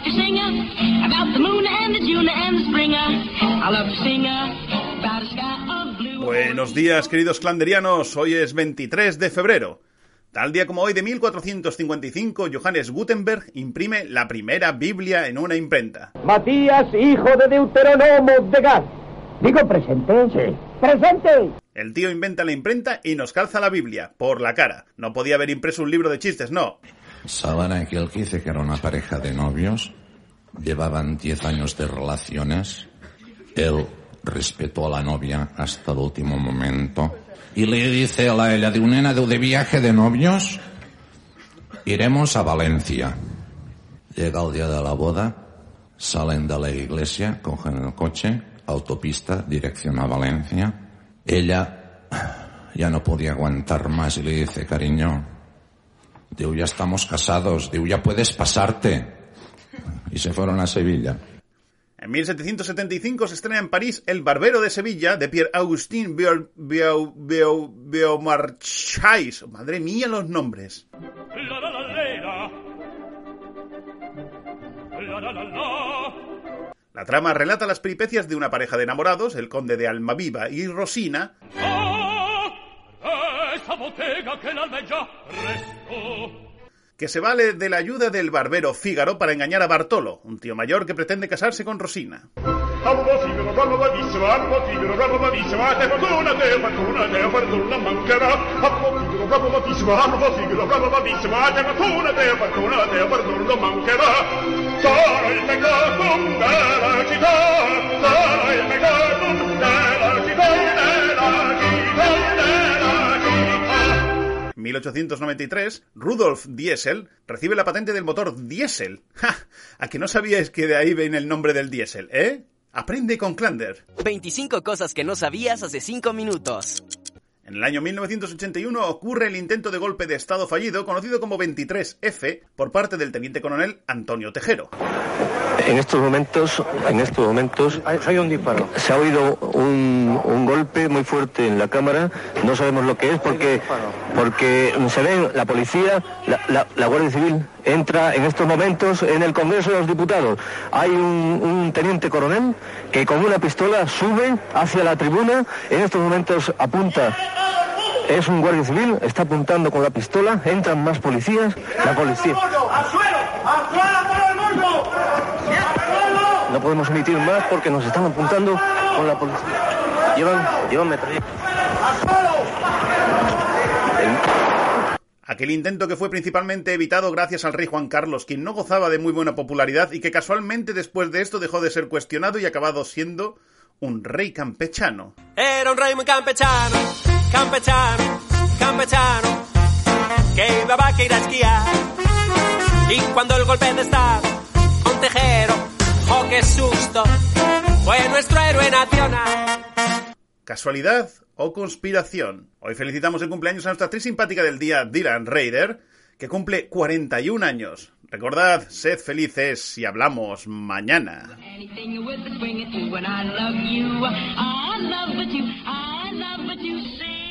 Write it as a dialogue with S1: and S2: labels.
S1: love to sing about the moon and the June and the springer. I love to sing about a sky of blue.
S2: Buenos días, queridos clanderianos. Hoy es 23 de febrero. Tal día como hoy de 1455, Johannes Gutenberg imprime la primera Biblia en una imprenta.
S3: Matías, hijo de Deuteronomo de Gad. Digo presente. Sí. Presente.
S2: El tío inventa la imprenta y nos calza la Biblia, por la cara. No podía haber impreso un libro de chistes, no.
S4: Sabana y dice que era una pareja de novios, llevaban 10 años de relaciones, él respetó a la novia hasta el último momento y le dice a la ella de un nena de viaje de novios, iremos a Valencia. Llega el día de la boda, salen de la iglesia, cogen el coche, autopista, dirección a Valencia. Ella ya no podía aguantar más y le dice, cariño, digo, ya estamos casados, digo, ya puedes pasarte. Y se fueron a Sevilla.
S2: En 1775 se estrena en París El Barbero de Sevilla de Pierre-Augustin Beaumarchais. Madre mía los nombres. La trama relata las peripecias de una pareja de enamorados, el conde de Almaviva y Rosina, que se vale de la ayuda del barbero Fígaro para engañar a Bartolo, un tío mayor que pretende casarse con Rosina. 1893, Rudolf Diesel recibe la patente del motor diésel. ¡Ja! ¿A que no sabíais que de ahí viene el nombre del diésel, eh? Aprende con Klander.
S5: 25 cosas que no sabías hace 5 minutos.
S2: En el año 1981 ocurre el intento de golpe de Estado fallido conocido como 23F por parte del teniente coronel Antonio Tejero.
S6: En estos momentos, en estos momentos, hay un disparo. Se ha oído un, un, golpe muy fuerte en la cámara. No sabemos lo que es porque, porque se ve la policía, la, la, la, Guardia Civil entra en estos momentos en el Congreso de los Diputados. Hay un, un teniente coronel que con una pistola sube hacia la tribuna. En estos momentos apunta es un guardia civil, está apuntando con la pistola, entran más policías, la policía... No podemos emitir más porque nos están apuntando con la policía. Llevan, llevan metralla.
S2: Aquel intento que fue principalmente evitado gracias al rey Juan Carlos, quien no gozaba de muy buena popularidad y que casualmente después de esto dejó de ser cuestionado y acabado siendo un rey campechano.
S7: Era un rey muy campechano, campechano, campechano, que iba a ir a esquiar. Y cuando el golpe de estado, un tejero, oh qué susto, fue nuestro héroe nacional.
S2: ¿Casualidad o conspiración? Hoy felicitamos el cumpleaños a nuestra actriz simpática del día, Dylan Raider, que cumple 41 años. Recordad, sed felices y hablamos mañana.
S1: love what you say.